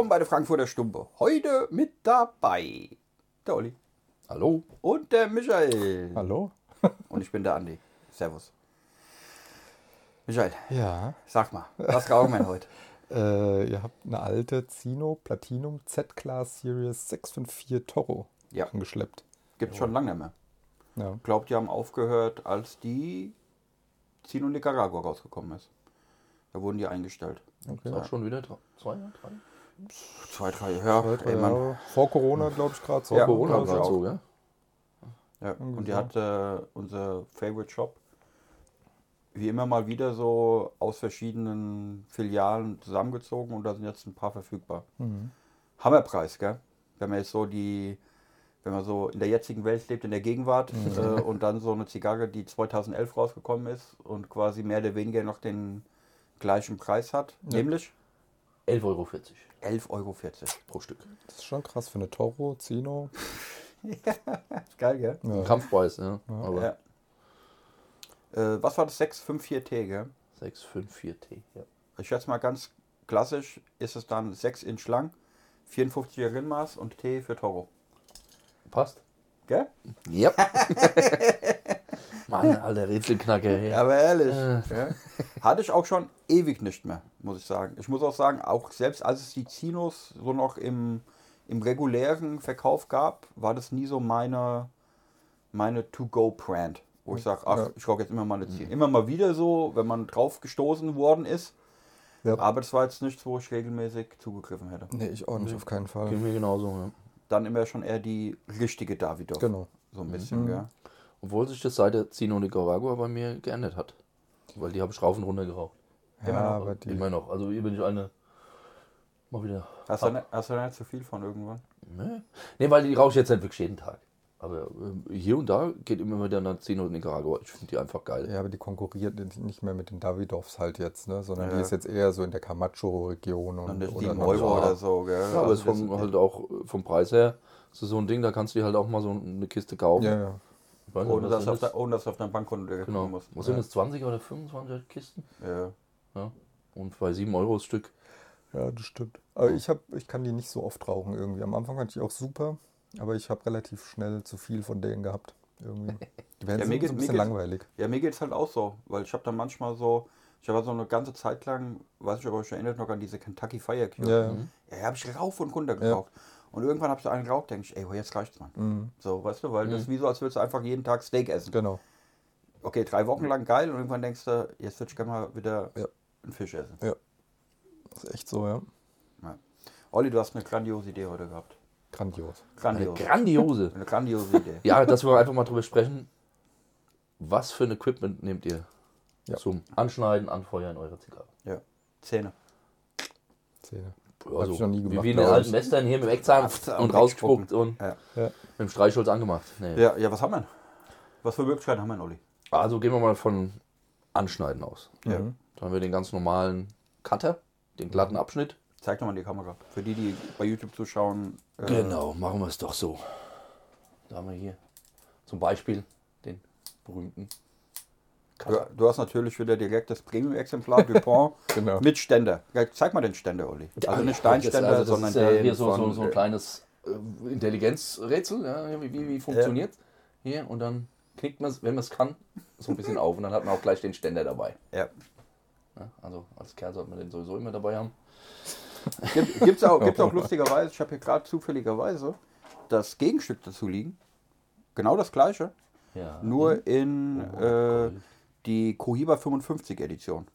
Willkommen bei der Frankfurter Stumpe. Heute mit dabei der Olli Hallo. und der Michael. Hallo? Und ich bin der Andi. Servus. Michael, Ja. sag mal, was rauchen wir heute? Äh, ihr habt eine alte Zino Platinum Z-Class Series 654 Toro Ja. angeschleppt. Gibt schon lange nicht mehr. Ja. Glaubt, die haben aufgehört, als die Zino Nicaragua rausgekommen ist. Da wurden die eingestellt. Okay. Auch schon wieder drei, zwei, drei? Zwei, drei Jahre. Zwei, drei. Jahre. Vor Corona, glaube ich, gerade. so. Ja, Corona ich gerade auch. so, ja? Ja, Irgendwie und die so. hat äh, unser Favorite Shop wie immer mal wieder so aus verschiedenen Filialen zusammengezogen und da sind jetzt ein paar verfügbar. Mhm. Hammerpreis, gell? Wenn man jetzt so die, wenn man so in der jetzigen Welt lebt, in der Gegenwart Mhm. äh, und dann so eine Zigarre, die 2011 rausgekommen ist und quasi mehr oder weniger noch den gleichen Preis hat, nämlich 11,40 Euro 11,40 Euro. pro Stück. Das ist schon krass für eine Toro, Zino. Geil, gell? Ja. Kampfpreis, ja. Aber Ja. Äh, was war das 654T, gell? 654T, ja. Ich schätze mal ganz klassisch ist es dann 6 Inch lang, 54er Rindmaß und T für Toro. Passt? Gell? Ja. Mann, alter Rätselknacker. Hey. Aber ehrlich. Äh. Ja. Hatte ich auch schon ewig nicht mehr, muss ich sagen. Ich muss auch sagen, auch selbst als es die Zinos so noch im, im regulären Verkauf gab, war das nie so meine, meine To-Go-Brand. Wo ich sage, ach, Ja. ich rauche jetzt immer mal eine Zino. Immer mal wieder so, wenn man drauf gestoßen worden ist. Ja. Aber das war jetzt nichts, wo ich regelmäßig zugegriffen hätte. Nee, ich auch nicht, auf keinen Fall. Ging mir genauso, ja. Dann immer schon eher die richtige Davidoff. Genau. So ein bisschen, gell? Obwohl sich das seit der Zino Nicaragua bei mir geändert hat. Weil die habe ich rauf und runter geraucht. Ja, aber die. Immer noch. Also hier bin ich eine. Mal wieder. Hast du, nicht, hast du nicht zu viel von irgendwann? Nee, nee weil die rauche ich jetzt nicht wirklich jeden Tag. Aber äh, hier und da geht immer wieder eine Zino Nicaragua. Ich finde die einfach geil. Ja, aber die konkurriert nicht mehr mit den Davidoffs halt jetzt, ne? Sondern Ja. die ist jetzt eher so in der Camacho-Region und Und oder 7 noch- Euro oder so, gell? Ja, aber es ist Also vom, halt auch vom Preis her, das ist so ein Ding, da kannst du dir halt auch mal so eine Kiste kaufen. Ja, ja. Weiß ohne, dass sind du auf das? der, ohne dass du auf dein Bankkonto direkt Genau. musst. Was sind das, 20 oder 25 Kisten? Ja. Ja. Und bei 7 Euro das Stück. Ja, das stimmt. Aber ich, hab, ich kann die nicht so oft rauchen irgendwie. Am Anfang fand ich auch super, aber ich habe relativ schnell zu viel von denen gehabt. Irgendwie. Die werden Ja, mir geht- ein bisschen langweilig. ja, mir geht es halt auch so, weil ich habe dann manchmal so, ich habe so eine ganze Zeit lang, weiß ich ob ihr euch erinnert noch an diese Kentucky Fire Cube. Ja, ja. Ja, habe ich rauf und runter geraucht. Und irgendwann habe ich einen geraucht, denke ich, ey, jetzt reicht's, Mann. Mhm. So, weißt du, weil das ist wie so, als würdest du einfach jeden Tag Steak essen. Genau. Okay, drei Wochen lang geil und irgendwann denkst du, jetzt würde ich gerne mal wieder Ja. einen Fisch essen. Das ist echt so, ja. Ja. Olli, du hast eine grandiose Idee heute gehabt. Grandios. Eine Grandios. grandiose. Eine grandiose Idee. ja, dass wir einfach mal drüber sprechen. Was für ein Equipment nehmt ihr Ja. zum Anschneiden, Anfeuern eurer Zigarre? Ja. Zähne. Zähne. Also, ich noch nie wie, gemacht, wie in den alten. Western hier mit dem Eckzahn und und rausgespuckt und Ja. Ja. mit dem Streichholz angemacht. Nee. Ja, ja, was haben wir? denn? Was für Möglichkeiten haben wir, denn, Olli? Also gehen wir mal von Anschneiden aus. Ja. Mhm. Da haben wir den ganz normalen Cutter, den glatten Abschnitt. Zeig doch mal die Kamera. Für die, die bei YouTube zuschauen. äh, Genau, machen wir es doch so. Da haben wir hier zum Beispiel den berühmten Du, du hast natürlich wieder direkt das Premium-Exemplar Dupont Genau. mit Ständer. Ja, Zeig mal den Ständer, Olli. Also nicht Steinständer, also sondern ist, äh, hier so, so, so ein kleines äh, Intelligenzrätsel, ja, wie, wie, wie funktioniert hier und dann knickt man es, wenn man es kann, so ein bisschen auf und dann hat man auch gleich den Ständer dabei. Ja. Ja, also als Kerl sollte man den sowieso immer dabei haben. Gibt, gibt's auch, gibt's auch lustigerweise, ich habe hier gerade zufälligerweise das Gegenstück dazu liegen. Genau das gleiche, Ja. nur in Oh, äh, die Cohiba 55 Edition.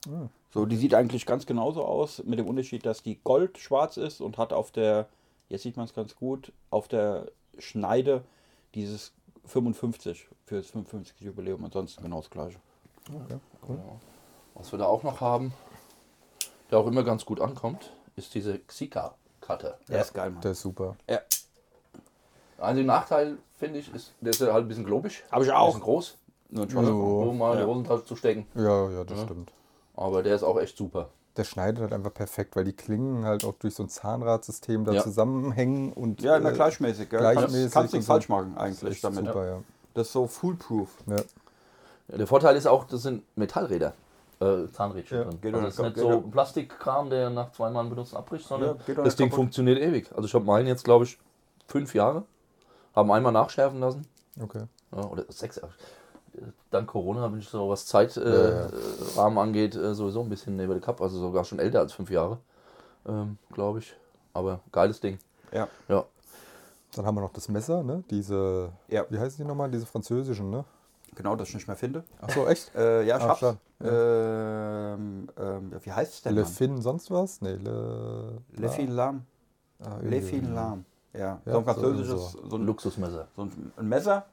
So, die sieht eigentlich ganz genauso aus, mit dem Unterschied, dass die gold-schwarz ist und hat auf der, jetzt sieht man es ganz gut, auf der Schneide dieses 55 für das 55 Jubiläum. Ansonsten genau das gleiche. Genau. Was wir da auch noch haben, der auch immer ganz gut ankommt, ist diese Xika-Cutter. Der ist geil, Mann. Der ist super. Ja. Einziger Nachteil, finde ich, ist, der ist ja halt ein bisschen globig. Hab ich Ein auch. bisschen groß, Nur Schwarzer. So. um mal in die Ja. Hosentasche zu stecken. Ja, ja, das stimmt. Aber der ist auch echt super. Der schneidet halt einfach perfekt, weil die Klingen halt auch durch so ein Zahnradsystem da Ja. zusammenhängen und. Ja, immer äh, gleichmäßig. Gell? gleichmäßig kannst, kannst nichts so. falsch machen das ist eigentlich damit. super, ja. Das ist so foolproof. ja. Ja, der Vorteil ist auch, das sind Metallräder. Äh, Zahnrädchen Ja, drin. geht also es ist nicht geht so ein Plastikkram, der nach zweimal benutzen abbricht, sondern Ja, das Ding kaputt. funktioniert ewig. Also ich habe meinen jetzt, glaube ich, fünf Jahre. Haben einmal nachschärfen lassen. Okay. Ja, oder sechs Jahre. Dank Corona bin ich so, was Zeitrahmen äh, ja. Angeht, äh, sowieso ein bisschen neben der Cup. Also sogar schon älter als fünf Jahre, ähm, glaube ich. Aber geiles Ding. Ja. Ja. Dann haben wir noch das Messer, ne? Diese, Ja. wie heißen die nochmal? Diese französischen, ne? Genau, das ich nicht mehr finde. Ach so, echt? Äh, ja, ich Ah, hab's. Ähm, ähm, wie heißt es denn? Le? Fin sonst was? Nee, Le... Le Fin Lam. Ah, Le. Fin Lam. Ja, Ja, so ein so französisches, irgendwie so, Ein Luxusmesser. so ein, ein Messer.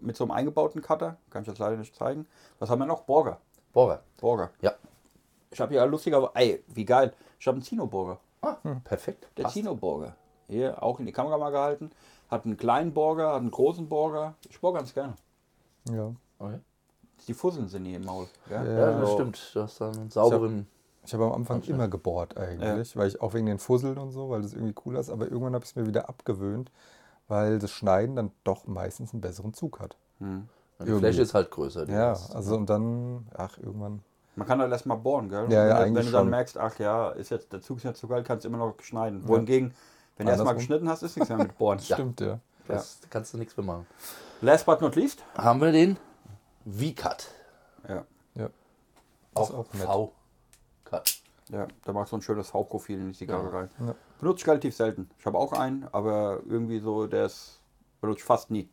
Mit so einem eingebauten Cutter. Kann ich jetzt leider nicht zeigen. Was haben wir noch? Burger. Bohrer. Burger. Ja. Ich habe hier lustiger, ey, wie geil. Ich habe einen Zino-Burger. Ah, perfekt. Der. Zino-Burger. Hier auch in die Kamera mal gehalten. Hat einen kleinen Burger, hat einen großen Burger. Ich bohre ganz gerne. Ja. Okay. Die Fusseln sind hier im Maul. gell? Ja, Ja, das So. stimmt. Du hast dann einen sauberen. Ich habe am Anfang Anscheinend. immer gebohrt eigentlich, weil ich auch wegen den Fusseln und so, weil das irgendwie cool ist, aber irgendwann habe ich es mir wieder abgewöhnt, weil das Schneiden dann doch meistens einen besseren Zug hat. Hm. Die irgendwie. Fläche ist halt größer. die Ja, hast. also und dann, ach, irgendwann. Man kann halt erstmal bohren, gell? Ja, ja, wenn, wenn du dann schon. merkst, ach ja, ist jetzt, der Zug ist nicht so geil, kannst du immer noch schneiden. Wohingegen, wenn du erstmal geschnitten hast, ist nichts mehr mit bohren. Stimmt, ja. Das kannst du nichts mehr machen. Last but not least. Haben wir den V-Cut. Ja. Ja. Auch, Ist auch. V-Cut. Ja, da machst du ein schönes V-Profil in die Zigarre Ja. rein. Benutze ich relativ selten. Ich habe auch einen, aber irgendwie so, der ist, benutze ich fast nie.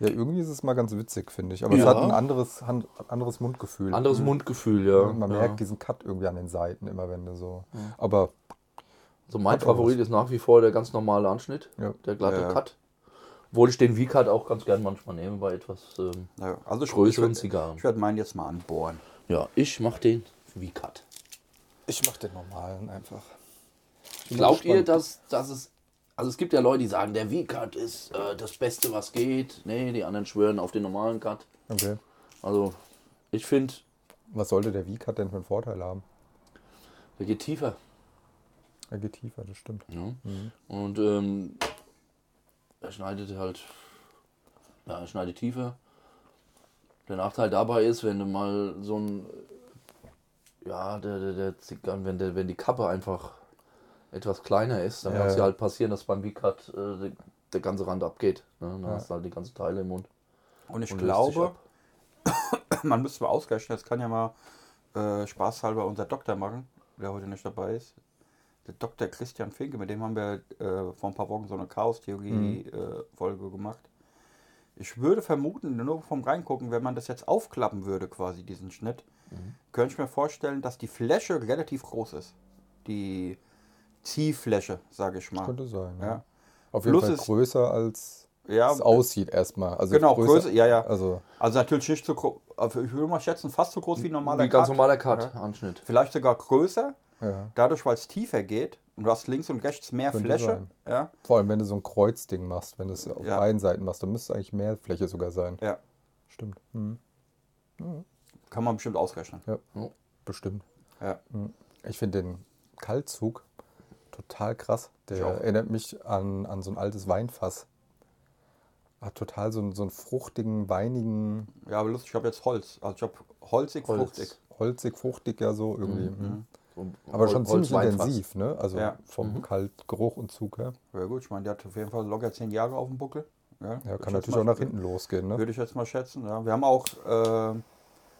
Ja, irgendwie ist es mal ganz witzig, finde ich. Aber Ja. es hat ein anderes, Hand, anderes Mundgefühl. Anderes Mundgefühl, ja. Man ja. merkt diesen Cut irgendwie an den Seiten immer, wenn du so. Aber So mein Hat auch Favorit ist nach wie vor der ganz normale Anschnitt, Ja. der glatte Ja. Cut. Obwohl ich den V-Cut auch ganz gern manchmal nehme bei etwas ähm, Ja, also ich, größeren ich, Zigarren. ich werde meinen jetzt mal anbohren. Ja, ich mache den V-Cut. ich mache den normalen einfach. Glaubt ihr, gespannt. dass, dass es. Also es gibt ja Leute, die sagen, der V-Cut ist äh, das Beste, was geht. Nee, die anderen schwören auf den normalen Cut. Okay. Also ich finde, Was sollte der V-Cut denn für einen Vorteil haben? der geht tiefer. Er geht tiefer, das stimmt. Ja. Und ähm, er schneidet halt, ja, er schneidet tiefer. Der Nachteil dabei ist, wenn du mal so ein, ja, der, der, der Zigarren, wenn, der, wenn die Kappe einfach etwas kleiner ist, dann Ja, kann es ja. halt passieren, dass beim V-Cut äh, der, ganze Rand abgeht. Ne? Dann Ja. hast du halt die ganzen Teile im Mund. Und ich Und glaube, man müsste mal ausrechnen, das kann ja mal äh, spaßhalber unser Doktor machen, der heute nicht dabei ist. Der Dr. Christian Finke, mit dem haben wir äh, vor ein paar Wochen so eine Chaos-Theorie-Folge gemacht. Ich würde vermuten, nur vom Reingucken, wenn man das jetzt aufklappen würde, quasi diesen Schnitt, könnte ich mir vorstellen, dass die Fläche relativ groß ist. Die Ziehfläche, sage ich mal. Könnte sein. Ja. Ja. Auf jeden Plus Fall ist- größer als Ja, es aussieht erstmal. Also Genau, Größe, ja, ja. Also Also natürlich nicht so groß, ich würde mal schätzen, fast so groß wie ein normaler Wie ganz Cut. normaler Cut-Anschnitt. Vielleicht sogar größer, ja. dadurch, weil es tiefer geht und du hast links und rechts mehr Könnte Fläche. sein. Ja, Vor allem, wenn du so ein Kreuzding machst, wenn du es auf Ja. beiden Seiten machst, dann müsste eigentlich mehr Fläche sogar sein. ja, Stimmt. Mhm. kann man bestimmt ausrechnen. Ja, Ja. bestimmt. Ja. Ich finde den Kaltzug total krass. Der erinnert mich an, an so ein altes Weinfass. Hat total so einen, so einen fruchtigen, weinigen, Ja, aber lustig, ich habe jetzt Holz. Also ich habe holzig, Holz. fruchtig. holzig, fruchtig ja so irgendwie. Mhm. So Aber schon ziemlich intensiv, ne? Also Ja. vom Kaltgeruch und Zug her. Ja gut, ich meine, der hat auf jeden Fall locker zehn Jahre auf dem Buckel. Ja, Ja, kann natürlich auch nach hinten losgehen, ne? Würde ich jetzt mal schätzen. Ja. Wir haben auch, äh,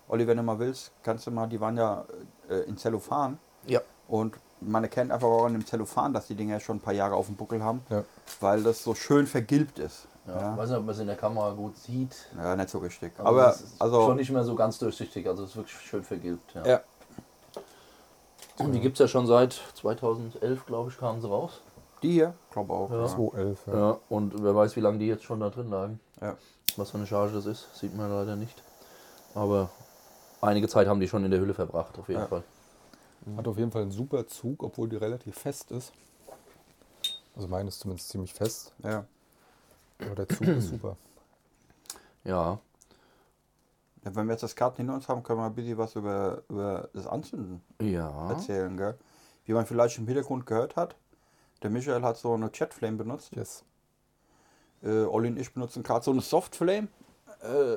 Olli, wenn du mal willst, kannst du mal, die waren ja äh, in Zellophan. Ja. Und man erkennt einfach auch an dem Zellophan, dass die Dinger schon ein paar Jahre auf dem Buckel haben, Ja. weil das so schön vergilbt ist. Ja. Ja, Ich weiß nicht, ob man es in der Kamera gut sieht. ja nicht so richtig. Aber, Aber, es ist also, schon nicht mehr so ganz durchsichtig, also es ist wirklich schön vergilbt. Ja. ja, Und die gibt es ja schon seit 2011, glaube ich, kamen sie raus. die hier, glaube auch. Ja. Ja. 211, ja. Ja. Und wer weiß, wie lange die jetzt schon da drin lagen. Ja. Was für eine Charge das ist, sieht man leider nicht. Aber einige Zeit haben die schon in der Hülle verbracht, auf jeden Ja. Hat auf jeden Fall einen super Zug, obwohl die relativ fest ist. Also meine ist zumindest ziemlich fest, Ja. aber der Zug ist super. Ja, Ja, wenn wir jetzt das Karten hinter uns haben, können wir ein bisschen was über, über das Anzünden ja. erzählen. Gell? Wie man vielleicht im Hintergrund gehört hat, der Michael hat so eine Chatflame benutzt. Yes. Äh, Olli und ich benutzen gerade so eine Softflame. Äh,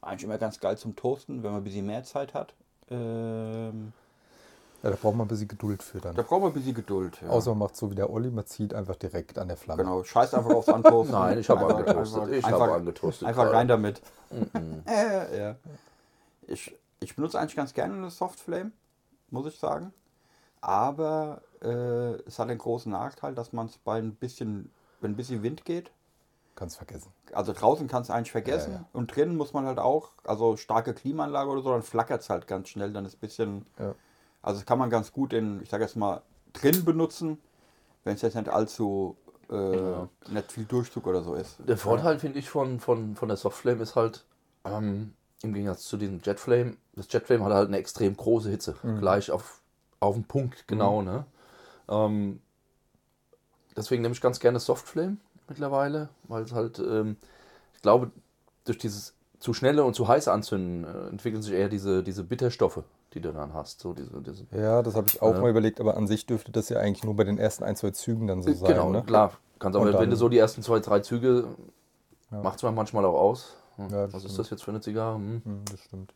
Eigentlich immer ganz geil zum Toasten, wenn man ein bisschen mehr Zeit hat. Ähm, Ja, da braucht man ein bisschen Geduld für dann. da brauchen wir ein bisschen Geduld. Ja. Außer man macht so wie der Olli, man zieht einfach direkt an der Flamme. Genau, scheiß einfach aufs Antoasten. Nein, ich habe angetoastet. einfach- Ich einfach- habe angetoastet. Einfach rein damit. Äh, ja. ich, ich benutze eigentlich ganz gerne eine Softflame, muss ich sagen. Aber äh, es hat den großen Nachteil, dass man es bei ein bisschen, wenn ein bisschen Wind geht, Kannst vergessen. also draußen kannst du eigentlich vergessen Ja, ja. und drinnen muss man halt auch, also starke Klimaanlage oder so, dann flackert es halt ganz schnell, dann ist ein bisschen, Ja. Also das kann man ganz gut in, ich sage jetzt mal, drin benutzen, wenn es jetzt nicht allzu, äh, Ja. nicht viel Durchzug oder so ist. Der Vorteil, finde ich, von, von, von der Softflame ist halt, ähm, im Gegensatz zu diesem Jetflame, das Jetflame hat halt eine extrem große Hitze. Gleich auf, auf den Punkt, genau. Ne? Ähm, deswegen nehme ich ganz gerne Softflame mittlerweile, weil es halt, ähm, ich glaube, durch dieses zu schnelle und zu heiße Anzünden äh, entwickeln sich eher diese, diese Bitterstoffe, die du dann hast. So diese, diese, Ja, das habe ich auch Ja. mal überlegt, aber an sich dürfte das ja eigentlich nur bei den ersten ein, zwei Zügen dann so sein. genau, ne? klar. Kannst aber, wenn du so die ersten zwei, drei Züge, Ja. macht es man manchmal auch aus. Hm, Ja, das Was ist stimmt. das jetzt für eine Zigarre? Hm. Hm, das stimmt.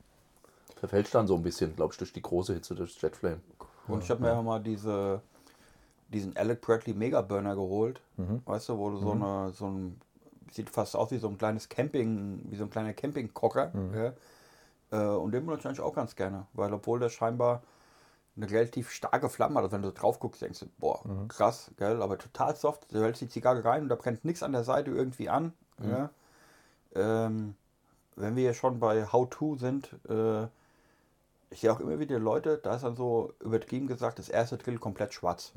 verfälscht dann so ein bisschen, glaube ich, durch die große Hitze, durch das Jetflame. Und ich habe mir ja mal diese, diesen Alec Bradley Mega Burner geholt. Mhm. Weißt du, wo du so eine, so ein, sieht fast aus wie so ein kleines Camping, wie so ein kleiner Campingkocher. Ja. Äh, und den benutze ich eigentlich auch ganz gerne, weil obwohl der scheinbar eine relativ starke Flamme hat, also wenn du drauf guckst, denkst du, boah, krass, gell, aber total soft. Du hältst die Zigarre rein und da brennt nichts an der Seite irgendwie an. Ja. Ähm, wenn wir ja schon bei How To sind, äh, ich sehe auch immer wieder Leute, da ist dann so übertrieben gesagt, das erste Drill komplett schwarz.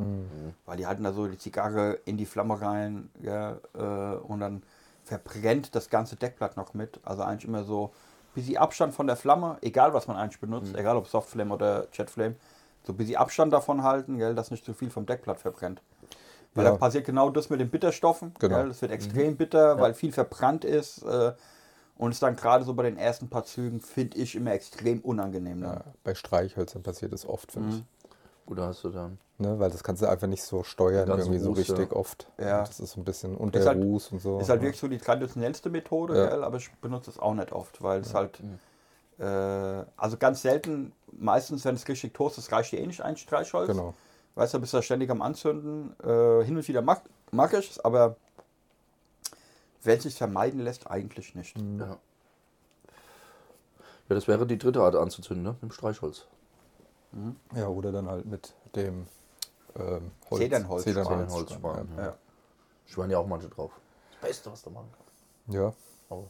Weil die halten da so die Zigarre in die Flamme rein ja, äh, und dann verbrennt das ganze Deckblatt noch mit. Also eigentlich immer so ein bisschen Abstand von der Flamme, egal was man eigentlich benutzt, egal ob Softflame oder Jetflame, so ein bisschen Abstand davon halten, gell, dass nicht zu viel vom Deckblatt verbrennt. Weil Ja. da passiert genau das mit den Bitterstoffen. Genau. Gell, es wird extrem bitter, weil viel verbrannt ist. Äh, und ist dann gerade so bei den ersten paar Zügen, finde ich, immer extrem unangenehm. Dann. Ja, bei Streichhölzern passiert das oft, finde ich. Da hast du dann. Ne, weil das kannst du einfach nicht so steuern, irgendwie so Ruß, ja. richtig oft. Ja. Das ist so ein bisschen unter Ist halt- Ruß und so. Ist halt ja. wirklich so die traditionellste Methode, Ja. gell? aber ich benutze es auch nicht oft, weil es halt, äh, also ganz selten, meistens, wenn es richtig toast ist, reicht dir eh nicht ein Streichholz. Genau. Weißt du, bist da ständig am Anzünden. Äh, hin und wieder mag, mag ich es, aber wenn es sich vermeiden lässt, eigentlich nicht. Ja. ja, das wäre die dritte Art anzuzünden, ne? Mit dem Streichholz. Ja, oder dann halt mit dem ähm, Holz. Zedernholz. Zedernholzspan, Ja. Ja. Schwören ja auch manche drauf. Das Beste, was du machen kannst. ja. Aber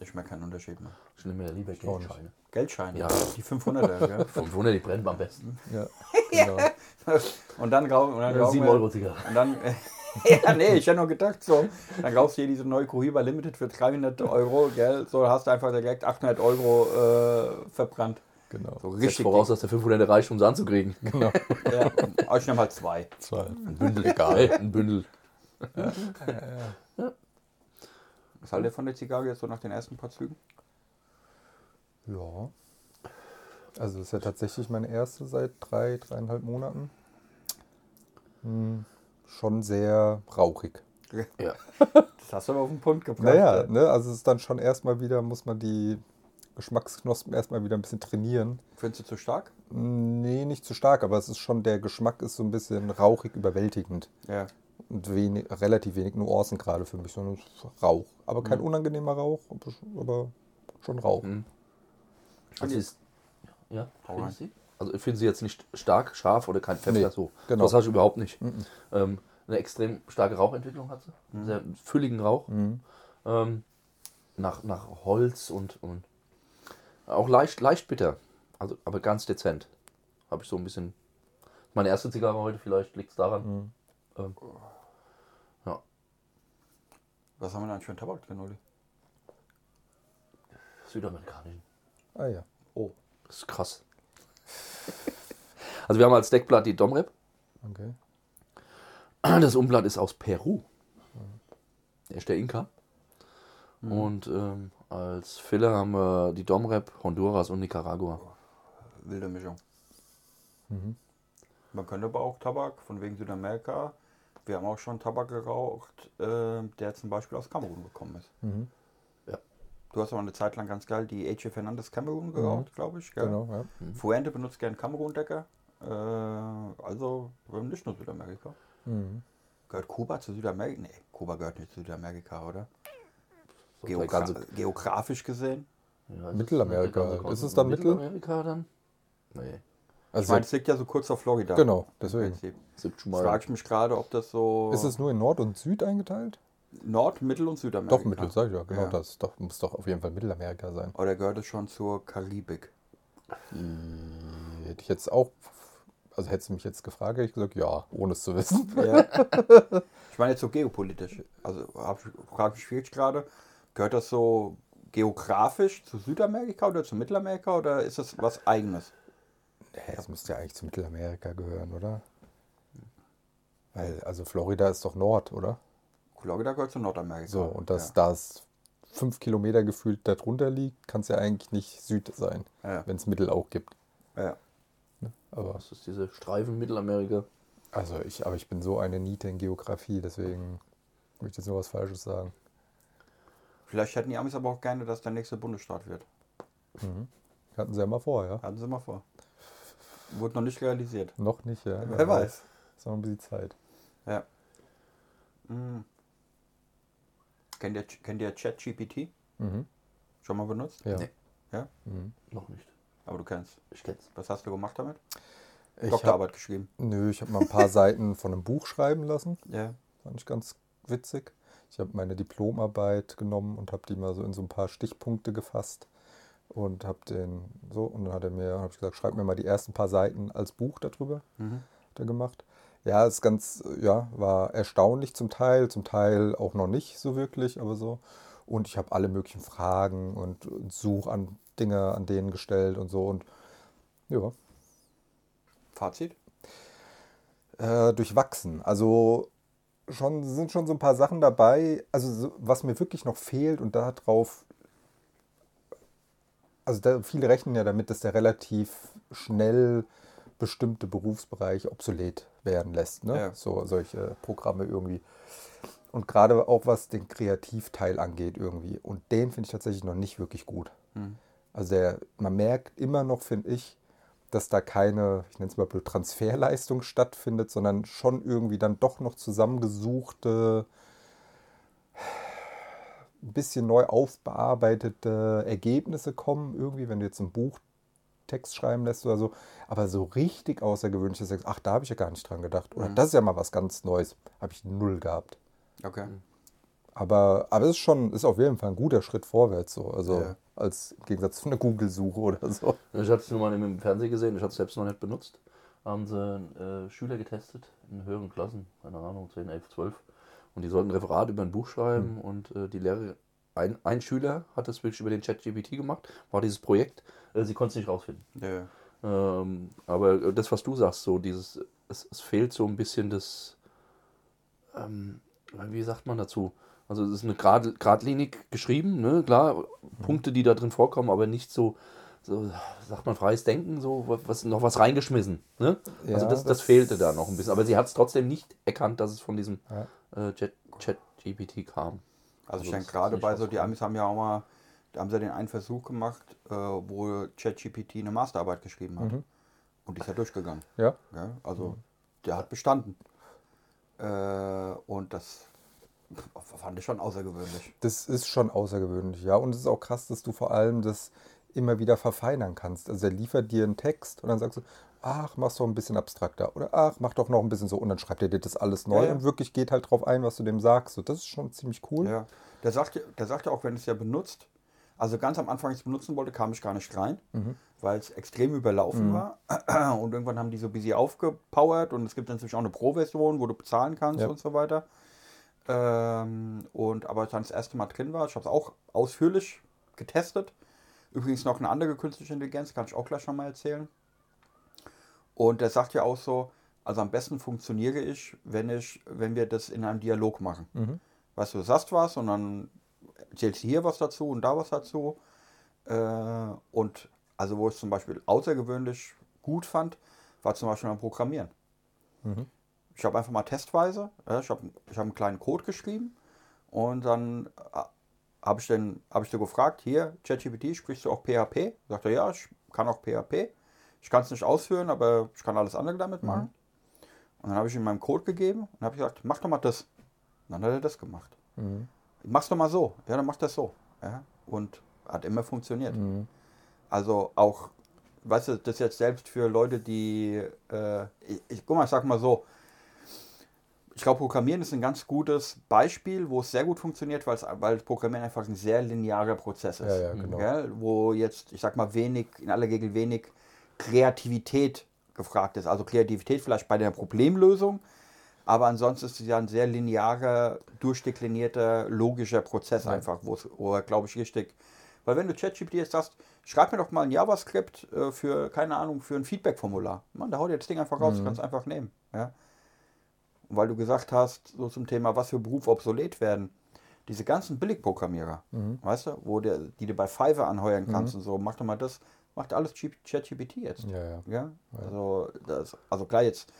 Ich merke keinen Unterschied mehr. ich nehme mir lieber. Geldscheine. Geldscheine, Ja. die 500er, gell? 500, die brennen am besten. ja. Genau. Und dann rauchen und dann rauchen 7 wir- Euro Zigarre. Und dann, ja, nee, ich hätte nur gedacht, so, dann kaufst du hier diese neue Cohiba Limited für 300 Euro, gell, so hast du einfach direkt 800 Euro äh, verbrannt. Genau. So Setzt richtig. voraus, dass der 500 reicht, um sie anzukriegen. genau. Ja, aber ich nehme halt zwei. Zwei. Ein Bündel, egal. Ein Bündel. Was haltet ihr von der Zigarre jetzt so nach den ersten paar Zügen? Ja. Also das ist ja tatsächlich meine erste seit drei, dreieinhalb Monaten. Hm, schon sehr rauchig. Ja. Das hast du aber auf den Punkt gebracht. Naja, ja. ne, also es ist dann schon erstmal wieder, muss man die Geschmacksknospen erstmal wieder ein bisschen trainieren. Findest du zu stark? Nee, nicht zu stark, aber es ist schon, der Geschmack ist so ein bisschen rauchig überwältigend. Ja. Und wenig, relativ wenig Nuancen gerade für mich, sondern Rauch. Aber kein unangenehmer Rauch, aber schon- Rauch. Mhm. Also ist, ja, sie? Also ich finde sie jetzt nicht stark, scharf oder kein Pfeffer Nee, so. genau. Das habe ich überhaupt nicht. Ähm, eine extrem starke Rauchentwicklung hat sie. Mhm. Sehr fülligen Rauch. Mhm. Ähm, nach, nach Holz und, und auch leicht, leicht bitter. Also, aber ganz dezent. Habe ich so ein bisschen. Meine erste Zigarre heute, vielleicht liegt es daran. Mhm. Ähm, ja. Was haben wir denn eigentlich für einen Tabak drin, Oli? Südamerikanischen. Ah ja. Oh. Das ist krass. Also wir haben als Deckblatt die Domrep. Okay. Das Umblatt ist aus Peru. Der ist der Inka. Und ähm, als Filler haben wir die Domrep, Honduras und Nicaragua. Wilde Mischung. Mhm. Man könnte aber auch Tabak von wegen Südamerika. Wir haben auch schon Tabak geraucht, äh, der zum Beispiel aus Kamerun gekommen ist. Mhm. Du hast aber eine Zeit lang ganz geil die AJ Fernandes Cameroon geraucht, glaube ich. Gell? Genau, ja. Fuente benutzt gern Cameroon-Decker. Äh, also nicht nur Südamerika. Mhm. Gehört Kuba zu Südamerika? Nee, Kuba gehört nicht zu Südamerika, oder? So Geogra ganze- geografisch gesehen. Ja, ist Mittelamerika. ganze Ist es dann Mittel- Mittelamerika dann? Nee. Ich Also, meine, es liegt ja so kurz vor Florida. genau, deswegen. Frage ich mich gerade, ob das so Ist es nur in Nord und Süd eingeteilt? Nord-, Mittel- und Südamerika. Doch, Mittel, sag ich ja, genau Ja. das. Doch, muss doch auf jeden Fall Mittelamerika sein. Oder gehört es schon zur Karibik? Hätte ich jetzt auch, also hättest du mich jetzt gefragt, hätte ich gesagt, ja, ohne es zu wissen. Ja. ich meine jetzt so geopolitisch. Also frage ich mich gerade, gehört das so geografisch zu Südamerika oder zu Mittelamerika oder ist das was eigenes? Das müsste ja eigentlich zu Mittelamerika gehören, oder? Weil, also Florida ist doch Nord, oder? Florida gehört zu Nordamerika. So, und das, ja. da es fünf Kilometer gefühlt darunter liegt, kann es ja eigentlich nicht Süd sein, Ja. wenn es Mittel auch gibt. Ja. Aber, Das ist diese Streifen Mittelamerika. also ich, aber ich bin so eine Niete in Geografie, deswegen möchte ich jetzt nur was Falsches sagen. Vielleicht hätten die Amis aber auch gerne, dass der nächste Bundesstaat wird. Hatten sie ja mal vor, ja? Hatten sie mal vor. Wurde noch nicht realisiert. Noch nicht, ja. Wer weiß. Ist noch ein bisschen Zeit. Ja. Hm. Kennt ihr, kennt ihr ChatGPT? Mhm. Schon mal benutzt? Ja. Nee. Ja? Mhm. Noch nicht. Aber du kennst. Ich kenn's. Was hast du gemacht damit? Ich hab, Doktorarbeit geschrieben. nö, ich habe mal ein paar Seiten von einem Buch schreiben lassen. Ja. Fand ich ganz witzig. Ich habe meine Diplomarbeit genommen und habe die mal so in so ein paar Stichpunkte gefasst und habe den so und dann hat er mir, habe ich gesagt, schreib mir mal die ersten paar Seiten als Buch darüber. Mhm. Hat er gemacht. Ja, ist ganz, ja, war erstaunlich zum Teil, zum Teil auch noch nicht so wirklich, aber so. Und ich habe alle möglichen Fragen und, und Such an Dinge an denen gestellt und so und ja, Fazit? äh, durchwachsen. Also schon sind schon so ein paar Sachen dabei. Also so, was mir wirklich noch fehlt und darauf, also da, viele rechnen ja damit, dass der relativ schnell bestimmte Berufsbereiche obsolet werden lässt. Ne? Ja. So solche Programme irgendwie. Und gerade auch was den Kreativteil angeht irgendwie. Und den finde ich tatsächlich noch nicht wirklich gut. Mhm. Also der, man merkt immer noch, finde ich, dass da keine, ich nenne es mal blöd, Transferleistung stattfindet, sondern schon irgendwie dann doch noch zusammengesuchte, ein bisschen neu aufbearbeitete Ergebnisse kommen, irgendwie, wenn du jetzt ein Buch Text schreiben lässt oder so, aber so richtig außergewöhnlich, dass du sagst, ach, da habe ich ja gar nicht dran gedacht. Oder Mhm. das ist ja mal was ganz Neues. Habe ich null gehabt. Okay. Aber, aber es ist schon, ist auf jeden Fall ein guter Schritt vorwärts, so. Also Ja. als im Gegensatz zu einer Google-Suche oder so. Ich hatte es nur mal im Fernsehen gesehen, ich hatte es selbst noch nicht benutzt. Haben sie äh, Schüler getestet in höheren Klassen, keine Ahnung, 10, 11, 12. Und die sollten ein Referat über ein Buch schreiben und äh, die Lehrer, ein, ein Schüler hat das wirklich über den Chat GPT gemacht, war dieses Projekt, äh, sie konnte es nicht rausfinden. Ja. Ähm, aber das, was du sagst, so dieses, es, es fehlt so ein bisschen das, ähm, wie sagt man dazu? Also es ist eine Grad, geradlinig geschrieben, ne? klar, Punkte, die da drin vorkommen, aber nicht so, so sagt man freies Denken, so was, was noch was reingeschmissen. Ne? Ja, also das, das, das- fehlte da noch ein bisschen. Aber sie hat es trotzdem nicht erkannt, dass es von diesem Ja. äh, Chat, Chat GPT kam. Also ich Also denke das gerade bei so, die. Amis haben ja auch mal, da haben sie ja den einen Versuch gemacht, äh, wo ChatGPT eine Masterarbeit geschrieben hat. Mhm. Und die ist ja durchgegangen. Ja. Ja? Also der hat bestanden. Äh, und das fand ich schon außergewöhnlich. Das ist schon außergewöhnlich, ja. Und es ist auch krass, dass du vor allem das immer wieder verfeinern kannst. Also er liefert dir einen Text und dann sagst du, ach, mach's doch ein bisschen abstrakter. Oder ach, mach doch noch ein bisschen so. Und dann schreibt er dir das alles neu Ja, ja. und wirklich geht halt drauf ein, was du dem sagst. So, das ist schon ziemlich cool. Ja. Der sagt, ja- der sagt ja auch, wenn es ja benutzt, also ganz am Anfang, als ich es benutzen wollte, kam ich gar nicht rein, weil es extrem überlaufen war. Und irgendwann haben die so ein bisschen aufgepowert und es gibt inzwischen auch eine Pro-Version, wo du bezahlen kannst Ja. und so weiter. Ähm, und aber dann das erste Mal drin war, ich habe es auch ausführlich getestet. Übrigens noch eine andere künstliche Intelligenz, kann ich auch gleich nochmal erzählen. Und der sagt ja auch so, also am besten funktioniere ich, wenn ich, wenn wir das in einem Dialog machen. Mhm. Weißt du, du sagst was und dann erzählst du hier was dazu und da was dazu. Äh, und also wo ich zum Beispiel außergewöhnlich gut fand, war zum Beispiel beim Programmieren. Mhm. Ich habe einfach mal testweise, ja, ich habe ich hab einen kleinen Code geschrieben und dann äh, habe ich ich so gefragt, hier, ChatGPT, sprichst du auch PHP? Sagt er, ja, ich kann auch PHP. Ich kann es nicht ausführen, aber ich kann alles andere damit machen. Und dann habe ich ihm meinen Code gegeben und habe gesagt, mach doch mal das. Und dann hat er das gemacht. Mach's doch mal so. Ja, dann mach das so. Ja? Und hat immer funktioniert. Also auch, weißt du, das jetzt selbst für Leute, die, äh, ich, ich guck mal, ich sag mal so, ich glaube, Programmieren ist ein ganz gutes Beispiel, wo es sehr gut funktioniert, weil Programmieren einfach ein sehr linearer Prozess ist. Ja, ja, genau. Gell? Wo jetzt, ich sag mal, wenig, in aller Regel wenig Kreativität gefragt ist. Also Kreativität vielleicht bei der Problemlösung, aber ansonsten ist es ja ein sehr linearer, durchdeklinierter, logischer Prozess einfach, wo er, glaube ich, richtig. Weil wenn du ChatGPT jetzt sagst, schreib mir doch mal ein JavaScript äh, für, keine Ahnung, für ein Feedback-Formular. Man, da haut dir das Ding einfach raus, du kannst einfach nehmen. Ja? Weil du gesagt hast, so zum Thema, was für Berufe obsolet werden, diese ganzen Billigprogrammierer, weißt du, wo der, die du bei Fiverr anheuern kannst und so, mach doch mal das, macht alles ChatGPT jetzt. Ja, ja. Ja, also, das, also klar, jetzt,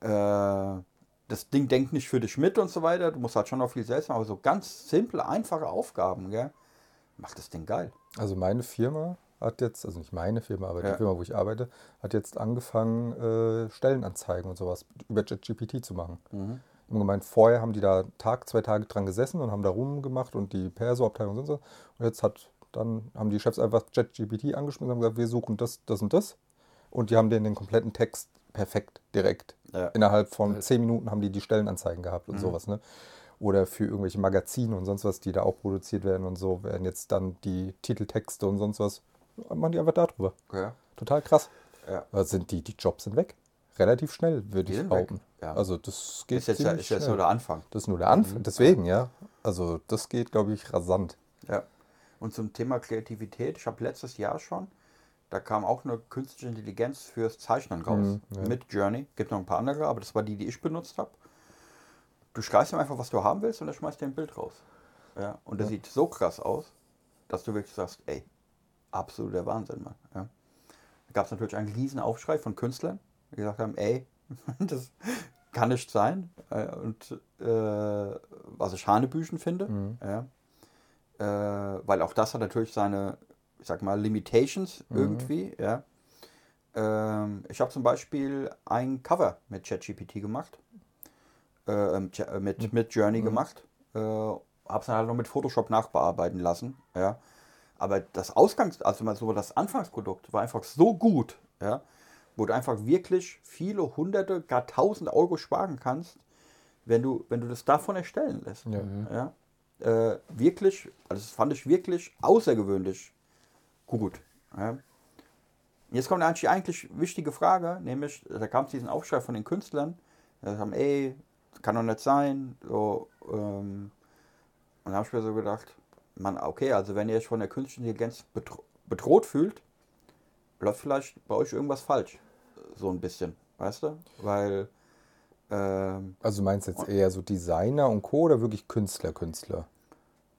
äh, das Ding denkt nicht für dich mit und so weiter, du musst halt schon noch viel selbst machen, aber so ganz simple, einfache Aufgaben, gell, macht das Ding geil. Also meine Firma hat jetzt, also nicht meine Firma, aber Ja. die Firma, wo ich arbeite, hat jetzt angefangen, äh, Stellenanzeigen und sowas über ChatGPT zu machen. Mhm. Im gemeint, vorher haben die da Tag, zwei Tage dran gesessen und haben da rumgemacht und die Perso-Abteilung und so. Und jetzt hat dann haben die Chefs einfach ChatGPT angeschmissen und haben gesagt, wir suchen das, das und das. Und die haben denen den kompletten Text perfekt, direkt. Ja. Innerhalb von zehn Minuten haben die die Stellenanzeigen gehabt und sowas. Ne? Oder für irgendwelche Magazine und sonst was, die da auch produziert werden und so, werden jetzt dann die Titeltexte und sonst was, machen die einfach darüber. Ja. Total krass. Ja. Also sind die, die Jobs sind weg. Relativ schnell, würde ich behaupten. ja. Also das geht Ist jetzt, ja- ist jetzt nur der Anfang. Das ist nur der Anfang. Deswegen, ja. Also das geht, glaube ich, rasant. Ja. Und zum Thema Kreativität, ich habe letztes Jahr schon, da kam auch eine künstliche Intelligenz fürs Zeichnen raus. Mhm, ja. Mit Journey. Gibt noch ein paar andere, aber das war die, die ich benutzt habe. Du schreibst ihm einfach, was du haben willst und er schmeißt dir ein Bild raus. Ja. Und das sieht so krass aus, dass du wirklich sagst, ey, absoluter Wahnsinn, Mann. Ja. Da gab es natürlich einen riesen Aufschrei von Künstlern, die gesagt haben, ey, das kann nicht sein. Äh, Und äh, was ich Hanebüchen finde. Ja äh, weil auch das hat natürlich seine, ich sag mal, Limitations irgendwie, ja. Ähm, ich habe zum Beispiel ein Cover mit ChatGPT gemacht, äh, ähm, äh, mit, mit Journey gemacht, äh, habe es dann halt noch mit Photoshop nachbearbeiten lassen, ja. Aber das Ausgangs-, also mal so das Anfangsprodukt war einfach so gut, ja, wo du einfach wirklich viele hunderte, gar tausend Euro sparen kannst, wenn du, wenn du das davon erstellen lässt. Ja. Ja. Äh, wirklich, also das fand ich wirklich außergewöhnlich gut. Ja. Jetzt kommt die eigentlich wichtige Frage, nämlich, da kam diesen Aufschrei von den Künstlern, die haben, ey, kann doch nicht sein. So, ähm, und da habe ich mir so gedacht, man, okay, also wenn ihr euch von der künstlichen Intelligenz betro bedroht fühlt, läuft vielleicht bei euch irgendwas falsch. So ein bisschen, weißt du? Weil, ähm, Also du meinst jetzt eher so Designer und Co. oder wirklich Künstler, Künstler?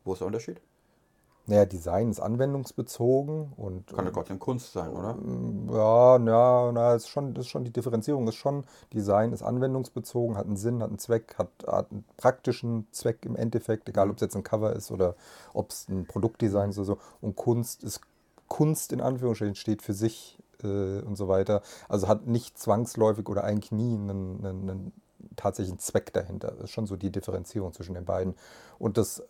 wo ist der Unterschied? Naja, Design ist anwendungsbezogen und Kann ja trotzdem Kunst sein, oder? Ja, ja, na, ist schon, das ist schon die Differenzierung ist schon, Design ist anwendungsbezogen, hat einen Sinn, hat einen Zweck, hat, hat einen praktischen Zweck im Endeffekt, egal ob es jetzt ein Cover ist oder ob es ein Produktdesign ist oder so. Und Kunst ist Kunst in Anführungsstrichen, steht für sich äh, und so weiter. Also hat nicht zwangsläufig oder eigentlich nie einen, einen, einen tatsächlichen Zweck dahinter. Das ist schon so die Differenzierung zwischen den beiden. Und das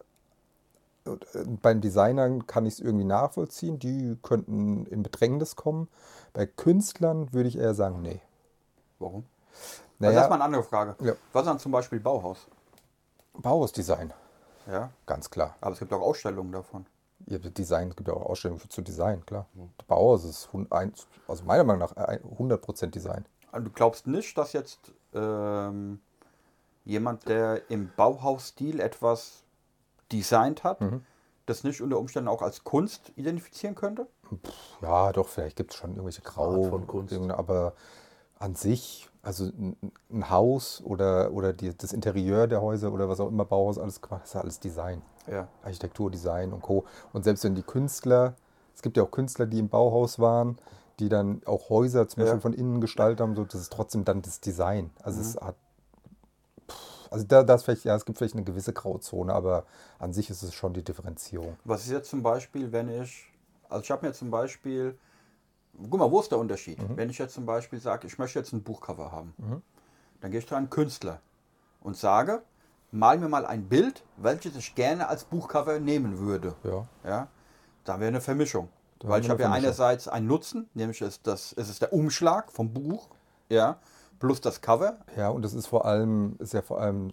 beim Designern kann ich es irgendwie nachvollziehen, die könnten in Bedrängnis kommen. Bei Künstlern würde ich eher sagen, nee. Warum? Naja. Also das ist mal eine andere Frage. Ja. Was ist dann zum Beispiel Bauhaus? Bauhausdesign, Ja, ganz klar. aber es gibt auch Ausstellungen davon. Ja, Design, es gibt ja auch Ausstellungen für- zu Design, klar. Bauhaus ist also meiner Meinung nach ein- 100% Design. Also du glaubst nicht, dass jetzt ähm, jemand, der im Bauhausstil etwas designt hat, Mhm. das nicht unter Umständen auch als Kunst identifizieren könnte? Ja, doch, vielleicht gibt es schon irgendwelche Grau, Art von Kunst. aber an sich, also ein, Haus oder, oder die, das Interieur der Häuser oder was auch immer Bauhaus alles gemacht, das ist ja alles Design. Ja. Architektur, Design und Co. Und selbst wenn die Künstler, es gibt ja auch Künstler, die im Bauhaus waren, die dann auch Häuser zum Ja. Beispiel von innen gestaltet haben, so, das ist trotzdem dann das Design. Also es hat, pff, Also da, das vielleicht, ja, es gibt vielleicht eine gewisse Grauzone, aber an sich ist es schon die Differenzierung. Was ist jetzt zum Beispiel, wenn ich, also ich habe mir zum Beispiel, guck mal, wo ist der Unterschied? Wenn ich jetzt zum Beispiel sage, ich möchte jetzt ein Buchcover haben, dann gehe ich zu einem Künstler und sage, mal mir mal ein Bild, welches ich gerne als Buchcover nehmen würde. Ja. Ja, da wäre eine Vermischung. Da Weil ich habe ja einerseits einen Nutzen, nämlich ist das, ist es der Umschlag vom Buch, ja, plus das Cover. Ja, und das ist vor allem, ist ja vor allem,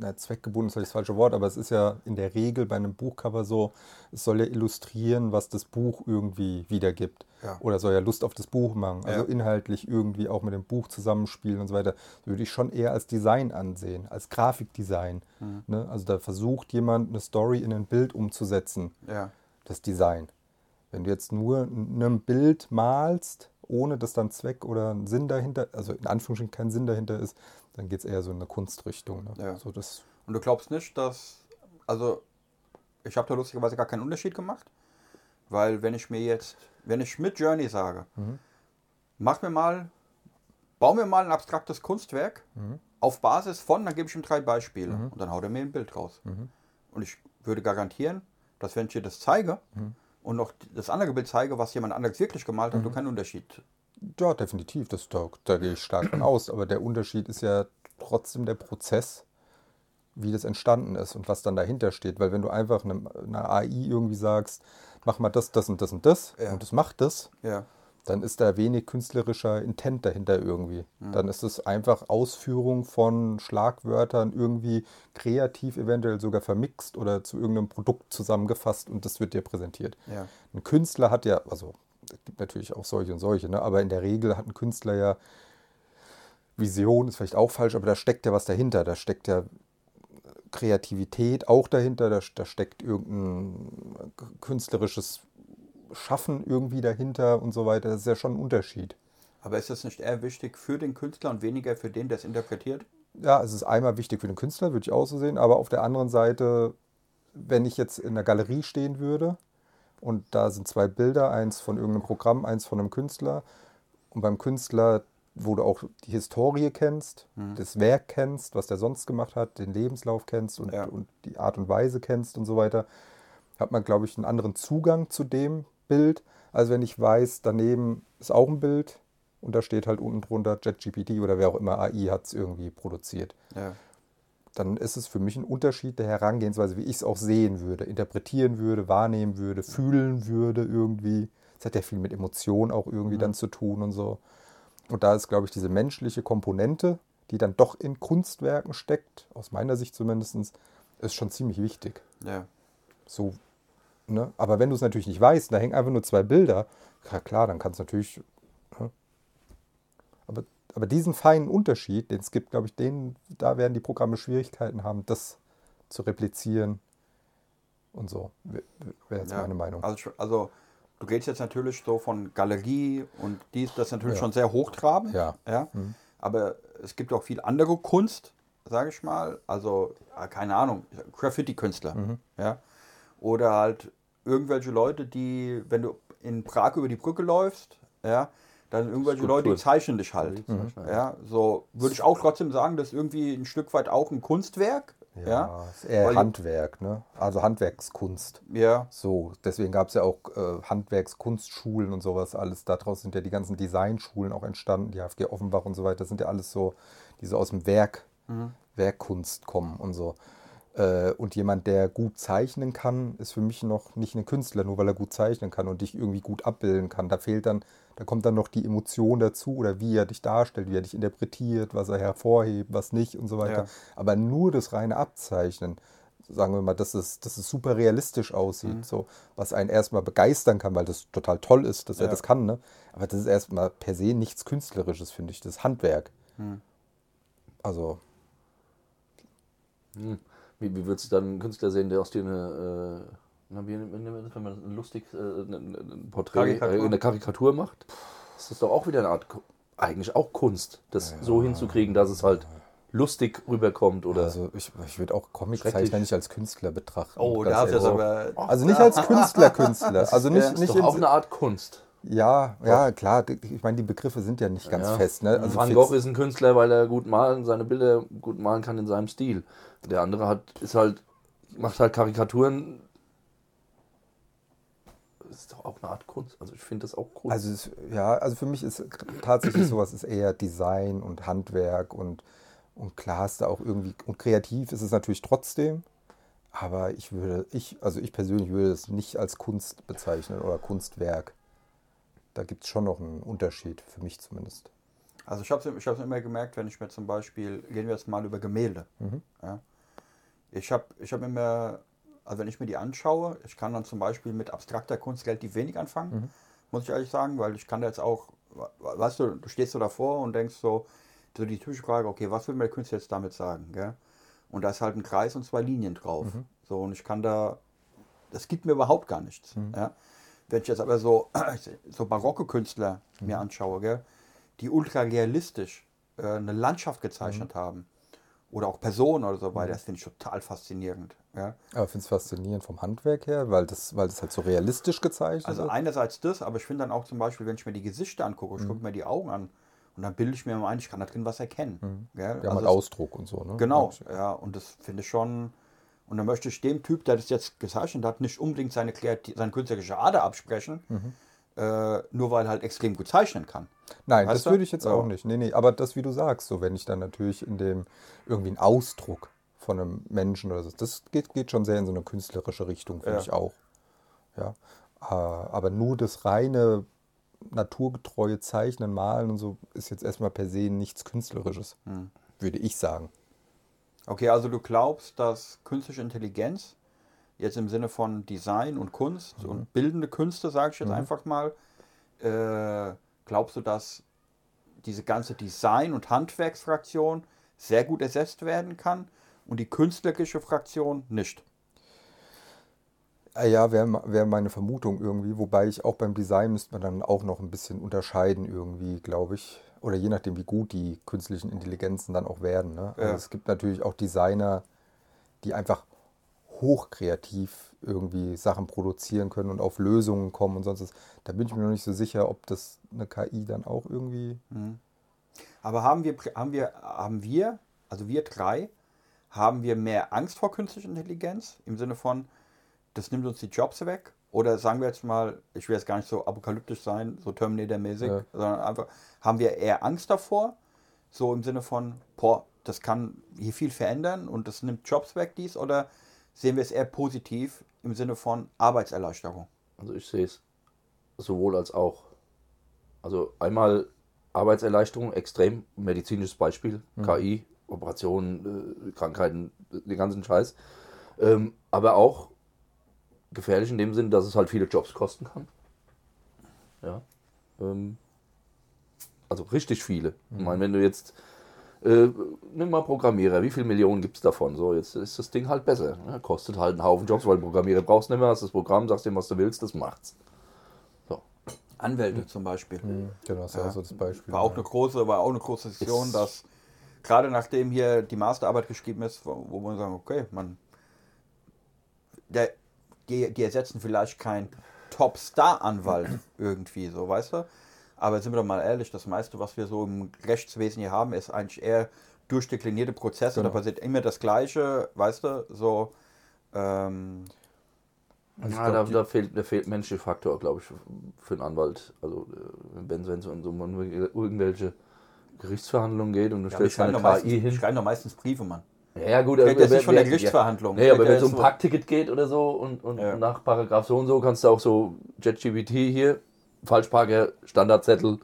na, zweckgebunden ist vielleicht das falsche Wort, aber es ist ja in der Regel bei einem Buchcover so, es soll ja illustrieren, was das Buch irgendwie wiedergibt. Ja. Oder soll ja Lust auf das Buch machen. Also Ja. inhaltlich irgendwie auch mit dem Buch zusammenspielen und so weiter. Würde ich schon eher als Design ansehen, als Grafikdesign. Mhm. Ne? Also da versucht jemand eine Story in ein Bild umzusetzen. Ja, das Design. Wenn du jetzt nur ein Bild malst, ohne dass dann Zweck oder ein Sinn dahinter, also in Anführungsstrichen kein Sinn dahinter ist, dann geht es eher so in eine Kunstrichtung. Ne? Ja. So das, Und du glaubst nicht, dass. Also, ich habe da lustigerweise gar keinen Unterschied gemacht. Weil, wenn ich mir jetzt. Wenn ich mit Journey sage, mach mir mal. Bau mir mal ein abstraktes Kunstwerk auf Basis von, dann gebe ich ihm drei Beispiele. Und dann haut er mir ein Bild raus. Und ich würde garantieren, dass wenn ich dir das zeige und noch das andere Bild zeige, was jemand anderes wirklich gemalt hat, du keinen Unterschied. ja, definitiv, das, da, da gehe ich stark von aus. Aber der Unterschied ist ja trotzdem der Prozess, wie das entstanden ist und was dann dahinter steht. Weil wenn du einfach einem, einer AI irgendwie sagst, mach mal das, das und das und das Ja. und das macht das, Ja. Dann ist da wenig künstlerischer Intent dahinter irgendwie. Dann ist es einfach Ausführung von Schlagwörtern irgendwie kreativ eventuell sogar vermixt oder zu irgendeinem Produkt zusammengefasst und das wird dir präsentiert. Ja. Ein Künstler hat ja, also es gibt natürlich auch solche und solche, ne? aber in der Regel hat ein Künstler ja Vision, ist vielleicht auch falsch, aber da steckt ja was dahinter. Da steckt ja Kreativität auch dahinter, da, da steckt irgendein künstlerisches Schaffen irgendwie dahinter und so weiter. Das ist ja schon ein Unterschied. Aber ist das nicht eher wichtig für den Künstler und weniger für den, der es interpretiert? Ja, es ist einmal wichtig für den Künstler, würde ich auch so sehen, aber auf der anderen Seite, wenn ich jetzt in einer Galerie stehen würde und da sind zwei Bilder, eins von irgendeinem Programm, eins von einem Künstler und beim Künstler, wo du auch die Historie kennst, das Werk kennst, was der sonst gemacht hat, den Lebenslauf kennst und, Ja. und die Art und Weise kennst und so weiter, hat man, glaube ich, einen anderen Zugang zu dem Bild, als wenn ich weiß, daneben ist auch ein Bild und da steht halt unten drunter ChatGPT oder wer auch immer AI hat es irgendwie produziert. Ja. Dann ist es für mich ein Unterschied der Herangehensweise, wie ich es auch sehen würde, interpretieren würde, wahrnehmen würde, fühlen würde irgendwie. Es hat ja viel mit Emotionen auch irgendwie dann zu tun und so. Und da ist, glaube ich, diese menschliche Komponente, die dann doch in Kunstwerken steckt, aus meiner Sicht zumindest, ist schon ziemlich wichtig. Ja. So, ne? Aber wenn du es natürlich nicht weißt, da hängen einfach nur zwei Bilder, ja klar, dann kannst du natürlich. Ne? Aber, aber diesen feinen Unterschied, den es gibt, glaube ich, den, da werden die Programme Schwierigkeiten haben, das zu replizieren und so. Wäre jetzt Ja, meine Meinung. Also, also du gehst jetzt natürlich so von Galerie und dies, das ist natürlich Ja. schon sehr hochtrabend. Ja. ja. Aber es gibt auch viel andere Kunst, sage ich mal. Also, ja, keine Ahnung, Graffiti-Künstler. Mhm. Ja. Oder halt irgendwelche Leute, die, wenn du in Prag über die Brücke läufst, ja, dann irgendwelche Leute, die zeichnen dich halt. Mhm. Ja, so würde ich auch trotzdem sagen, das ist irgendwie ein Stück weit auch ein Kunstwerk. Ja, ist eher Weil- Handwerk, ne? Also Handwerkskunst. ja, So, deswegen gab es ja auch äh, Handwerkskunstschulen und sowas alles. Daraus sind ja die ganzen Designschulen auch entstanden, die HFG Offenbach und so weiter. Das sind ja alles so, die so aus dem Werk, Werkkunst kommen und so. Äh, und jemand, der gut zeichnen kann, ist für mich noch nicht ein Künstler, nur weil er gut zeichnen kann und dich irgendwie gut abbilden kann. Da fehlt dann, da kommt dann noch die Emotion dazu oder wie er dich darstellt, wie er dich interpretiert, was er hervorhebt, was nicht und so weiter. Ja. Aber nur das reine Abzeichnen, sagen wir mal, dass es, dass es super realistisch aussieht, Mhm. so, was einen erstmal begeistern kann, weil das total toll ist, dass er Ja. das kann, ne? Aber das ist erstmal per se nichts Künstlerisches, finde ich. Das ist Handwerk. Mhm. Also, Wie, wie würdest du dann einen Künstler sehen, der aus dir eine, äh, na, wie nennt man das, wenn man ein lustig äh, ein, ein Porträt, Karikatur. äh, eine Karikatur macht? Das ist doch auch wieder eine Art, eigentlich auch Kunst, das so hinzukriegen, dass es halt lustig rüberkommt oder. also ich, ich würde auch. Comiczeichner nicht als Künstler betrachten. Oh, ganz da hast du das aber. Also nicht als Künstler, Künstler. Also nicht, das ist nicht doch auch in, eine Art Kunst. Ja, ja, klar. Ich meine, die Begriffe sind ja nicht ganz Ja. fest. Ne? Also Van Gogh ist ein Künstler, weil er gut malen, seine Bilder gut malen kann in seinem Stil. Der andere hat, ist halt, macht halt Karikaturen. Das ist doch auch eine Art Kunst. Also ich finde das auch Kunst. Also es, ja, also für mich ist tatsächlich sowas ist eher Design und Handwerk und, und klar ist da auch irgendwie und kreativ ist es natürlich trotzdem, aber ich würde, ich, also ich persönlich würde es nicht als Kunst bezeichnen oder Kunstwerk. Da gibt es schon noch einen Unterschied, für mich zumindest. Also ich habe es ich hab's immer gemerkt, wenn ich mir zum Beispiel, gehen wir jetzt mal über Gemälde. Ja. Ich habe ich hab immer, also wenn ich mir die anschaue, ich kann dann zum Beispiel mit abstrakter Kunst relativ wenig anfangen, muss ich ehrlich sagen, weil ich kann da jetzt auch, weißt du, du stehst so davor und denkst so, so die typische Frage, okay, was will mir der Künstler jetzt damit sagen? Gell? Und da ist halt ein Kreis und zwei Linien drauf. So, und ich kann da, das gibt mir überhaupt gar nichts. Ja? Wenn ich jetzt aber so, so barocke Künstler mir anschaue, gell, die ultra realistisch äh, eine Landschaft gezeichnet haben oder auch Personen oder so weiter, das finde ich total faszinierend. Ja? Aber ich finde es faszinierend vom Handwerk her, weil das, weil das halt so realistisch gezeichnet Also ist. einerseits das, aber ich finde dann auch zum Beispiel, wenn ich mir die Gesichter angucke, Mhm. ich gucke mir die Augen an und dann bilde ich mir mal ein, ich kann da drin was erkennen. Gell? Ja, Also es- Ausdruck und so, ne? Genau, ja, und das finde ich schon. Und dann möchte ich dem Typ, der das jetzt gezeichnet hat, nicht unbedingt seine, seine künstlerische Ader absprechen, Mhm. äh, nur weil er halt extrem gut zeichnen kann. Nein, Weißt das du? würde ich jetzt Ja. auch nicht. Nee, nee, aber das, wie du sagst, so wenn ich dann natürlich in dem irgendwie einen Ausdruck von einem Menschen oder so, das geht, geht schon sehr in so eine künstlerische Richtung, finde Ja. ich auch. Ja. Äh, Aber nur das reine naturgetreue Zeichnen, Malen und so ist jetzt erstmal per se nichts Künstlerisches, Hm. würde ich sagen. Okay, also du glaubst, dass künstliche Intelligenz jetzt im Sinne von Design und Kunst Mhm. und bildende Künste, sage ich jetzt einfach mal, äh, glaubst du, dass diese ganze Design- und Handwerksfraktion sehr gut ersetzt werden kann und die künstlerische Fraktion nicht? Ah Ja, wäre wär meine Vermutung irgendwie, wobei ich auch beim Design müsste man dann auch noch ein bisschen unterscheiden irgendwie, glaube ich. Oder je nachdem, wie gut die künstlichen Intelligenzen dann auch werden. Ne? Also Ja. es gibt natürlich auch Designer, die einfach hochkreativ irgendwie Sachen produzieren können und auf Lösungen kommen und sonst was. Da bin ich mir noch nicht so sicher, ob das eine KI dann auch irgendwie. Aber haben wir, haben wir, haben wir, also wir drei, haben wir mehr Angst vor künstlicher Intelligenz im Sinne von, das nimmt uns die Jobs weg? Oder sagen wir jetzt mal, ich will jetzt gar nicht so apokalyptisch sein, so Terminator-mäßig, Ja. sondern einfach, haben wir eher Angst davor? So im Sinne von, boah, das kann hier viel verändern und das nimmt Jobs weg, dies? Oder sehen wir es eher positiv im Sinne von Arbeitserleichterung? Also ich sehe es sowohl als auch. Also einmal Arbeitserleichterung, extrem medizinisches Beispiel, KI, Operationen, äh, Krankheiten, den ganzen Scheiß. Ähm, aber auch gefährlich in dem Sinn, dass es halt viele Jobs kosten kann. Ja. Ähm, also richtig viele. Ich meine, wenn du jetzt äh, nimm mal Programmierer, wie viele Millionen gibt es davon? So, jetzt ist das Ding halt besser. Ne? Kostet halt einen Haufen Jobs, weil Programmierer brauchst du nicht mehr, hast das Programm, sagst dem, was du willst, das macht's. So. Anwälte zum Beispiel. Genau, das ist ja so das Beispiel. War auch eine große, war auch eine große Diskussion, Ist- dass gerade nachdem hier die Masterarbeit geschrieben ist, wo, wo man sagen, okay, man, der, die, die ersetzen vielleicht keinen Top-Star-Anwalt irgendwie, so, weißt du? Aber sind wir doch mal ehrlich, das meiste, was wir so im Rechtswesen hier haben, ist eigentlich eher durchdeklinierte Prozesse. Da Genau. passiert immer das Gleiche, weißt du? So, ähm, Also ja, da, glaub, die- da, fehlt, da fehlt menschlicher Faktor, glaube ich, für einen Anwalt. Also äh, wenn es um so irgendwelche Gerichtsverhandlungen geht und du ja, stellst eine KI meistens, hin. schreiben doch meistens Briefe, Mann. Ja, ja, gut, Kriegt aber das nicht von der Gerichtsverhandlung. Nee, aber wenn es um so- Parkticket geht oder so und, und Ja. nach Paragraph so und so, kannst du auch so JetGBT hier, Falschparker, Standardzettel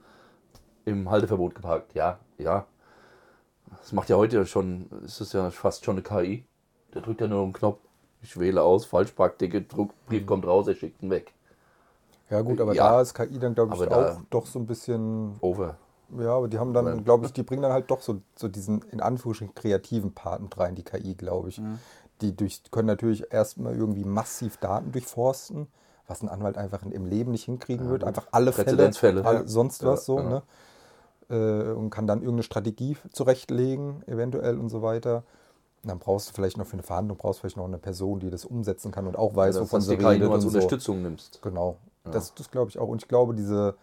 im Halteverbot geparkt. Ja, ja. Das macht ja heute schon, ist es ja fast schon eine KI. Der drückt ja nur einen Knopf. Ich wähle aus, Falschparkticket, Druck, Brief kommt raus, er schickt ihn weg. ja gut, aber Ja. da ist KI dann, glaube ich, da- auch doch so ein bisschen Over. Ja, aber die haben dann, glaube ich, die bringen dann halt doch so, so diesen in Anführungsstrichen kreativen Part mit rein, die KI, glaube ich. Die durch, können natürlich erstmal irgendwie massiv Daten durchforsten, was ein Anwalt einfach in, im Leben nicht hinkriegen wird. Einfach alle Fälle, all, Ja. sonst was so, ja. ne? Äh, und kann dann irgendeine Strategie zurechtlegen, eventuell und so weiter. Und dann brauchst du vielleicht noch für eine Verhandlung, brauchst du vielleicht noch eine Person, die das umsetzen kann und auch weiß, dass wovon dass sie redet nur als und so. Unterstützung nimmst. Genau. Das, das glaube ich auch. Und ich glaube, diese,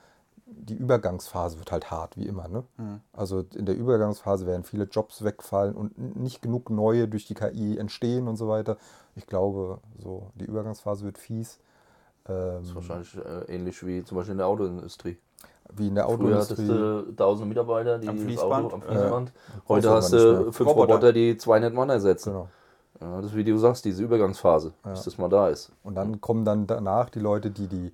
die Übergangsphase wird halt hart, wie immer. Ne? Also in der Übergangsphase werden viele Jobs wegfallen und nicht genug neue durch die KI entstehen und so weiter. Ich glaube, so die Übergangsphase wird fies. Ähm, ist wahrscheinlich äh, ähnlich wie zum Beispiel in der Autoindustrie. wie in der Früher hattest Autoindustrie. du tausende Mitarbeiter, die Am das Fließband. Auto am Fließband. Brauchst Heute hast du fünf Roboter. Roboter, die 200 Mann ersetzen. Genau. Ja, das ist wie du sagst, diese Übergangsphase, bis das mal da ist. Und dann kommen dann danach die Leute, die die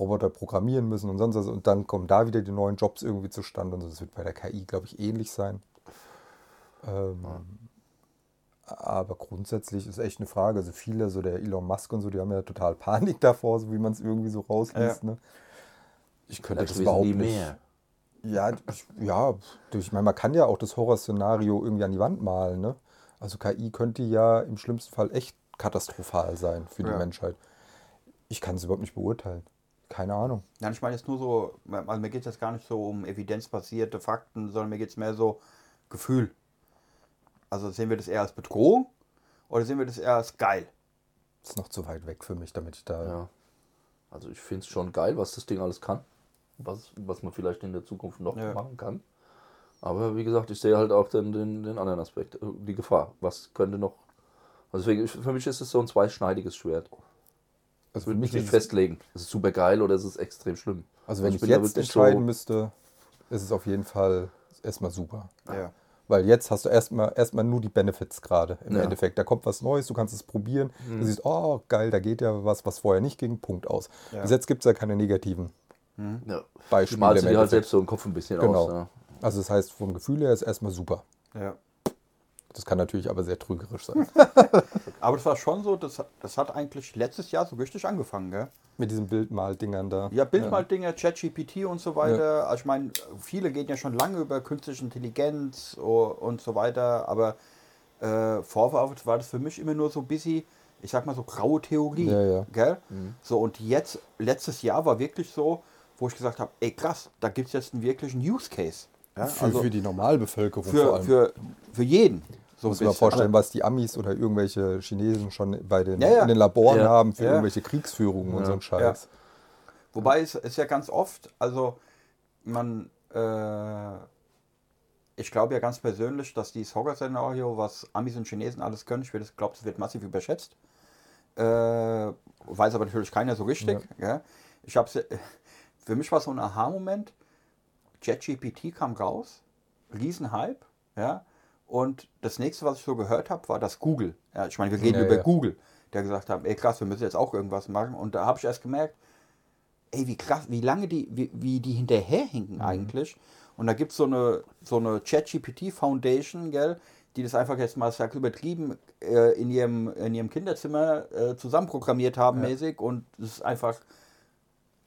Roboter programmieren müssen und sonst was. Und dann kommen da wieder die neuen Jobs irgendwie zustande. Und das wird bei der KI, glaube ich, ähnlich sein. Ähm, Aber grundsätzlich ist echt eine Frage. Also viele, so der Elon Musk und so, die haben ja total Panik davor, so wie man es irgendwie so rausliest. Ne? Ich könnte das wissen überhaupt nicht. mehr. Ja, ich, ja, ich meine, man kann ja auch das Horrorszenario irgendwie an die Wand malen. Ne? Also KI könnte ja im schlimmsten Fall echt katastrophal sein für die Ja. Menschheit. Ich kann es überhaupt nicht beurteilen. Keine Ahnung. Nein, ich meine jetzt nur so, also mir geht es jetzt gar nicht so um evidenzbasierte Fakten, sondern mir geht es mehr so Gefühl. Also sehen wir das eher als Bedrohung oder sehen wir das eher als geil? Ist noch zu weit weg für mich, damit ich da. Ja. Also ich finde es schon geil, was das Ding alles kann. Was, was man vielleicht in der Zukunft noch Ja. machen kann. Aber wie gesagt, ich sehe halt auch den, den, den anderen Aspekt, äh, die Gefahr. Was könnte noch. Also deswegen, für mich ist es so ein zweischneidiges Schwert. Also, Ich würde mich nicht ist es, festlegen. Es ist super geil oder es ist extrem schlimm. also wenn ich ich, jetzt wirklich entscheiden so- müsste, ist es auf jeden Fall erstmal super. Ja. Weil jetzt hast du erstmal erstmal nur die Benefits gerade im Ja. Endeffekt. Da kommt was Neues, du kannst es probieren. Du siehst, oh geil, da geht ja was, was vorher nicht ging, Punkt aus. Ja. Bis jetzt gibt es ja keine negativen Ja. Beispiele. Malst du dir halt selbst so im Kopf ein bisschen Genau. aus. Also das heißt, vom Gefühl her ist erstmal super. ja. Das kann natürlich aber sehr trügerisch sein. Aber das war schon so, das, das hat eigentlich letztes Jahr so richtig angefangen, gell? Mit diesen Bildmal-Dingern da. Ja, Bildmaldinger, ChatGPT und so weiter. Also ich meine, viele gehen ja schon lange über künstliche Intelligenz und so weiter, aber äh, vorher war das für mich immer nur so ein bisschen, ich sag mal so graue Theorie. Ja, ja. Gell? So, und jetzt, letztes Jahr war wirklich so, wo ich gesagt habe, ey krass, da gibt es jetzt einen wirklichen Use Case. Ja? Für, also für die Normalbevölkerung vor für, allem. für, für jeden. So muss man vorstellen, was die Amis oder irgendwelche Chinesen schon bei den, Ja, ja. in den Laboren Ja. haben für irgendwelche Kriegsführungen und so ein Scheiß. Wobei es ist ja ganz oft, also man, äh, ich glaube ja ganz persönlich, dass dieses Horror-Szenario, was Amis und Chinesen alles können, ich glaube, es wird massiv überschätzt. Äh, weiß aber natürlich keiner so richtig. Ich habe für mich war es so ein Aha-Moment. ChatGPT kam raus, Riesenhype, ja. Und das nächste, was ich so gehört habe, war das Google. Ja, ich meine, wir reden Ja, über ja. Google, der gesagt hat, ey krass, wir müssen jetzt auch irgendwas machen. Und da habe ich erst gemerkt, ey, wie krass, wie lange die, wie, wie die hinterherhinken Mhm. eigentlich. Und da gibt so es eine, so eine ChatGPT Foundation, gell, die das einfach jetzt mal sag, übertrieben äh, in, ihrem, in ihrem Kinderzimmer äh, zusammenprogrammiert haben, mäßig. Und es ist einfach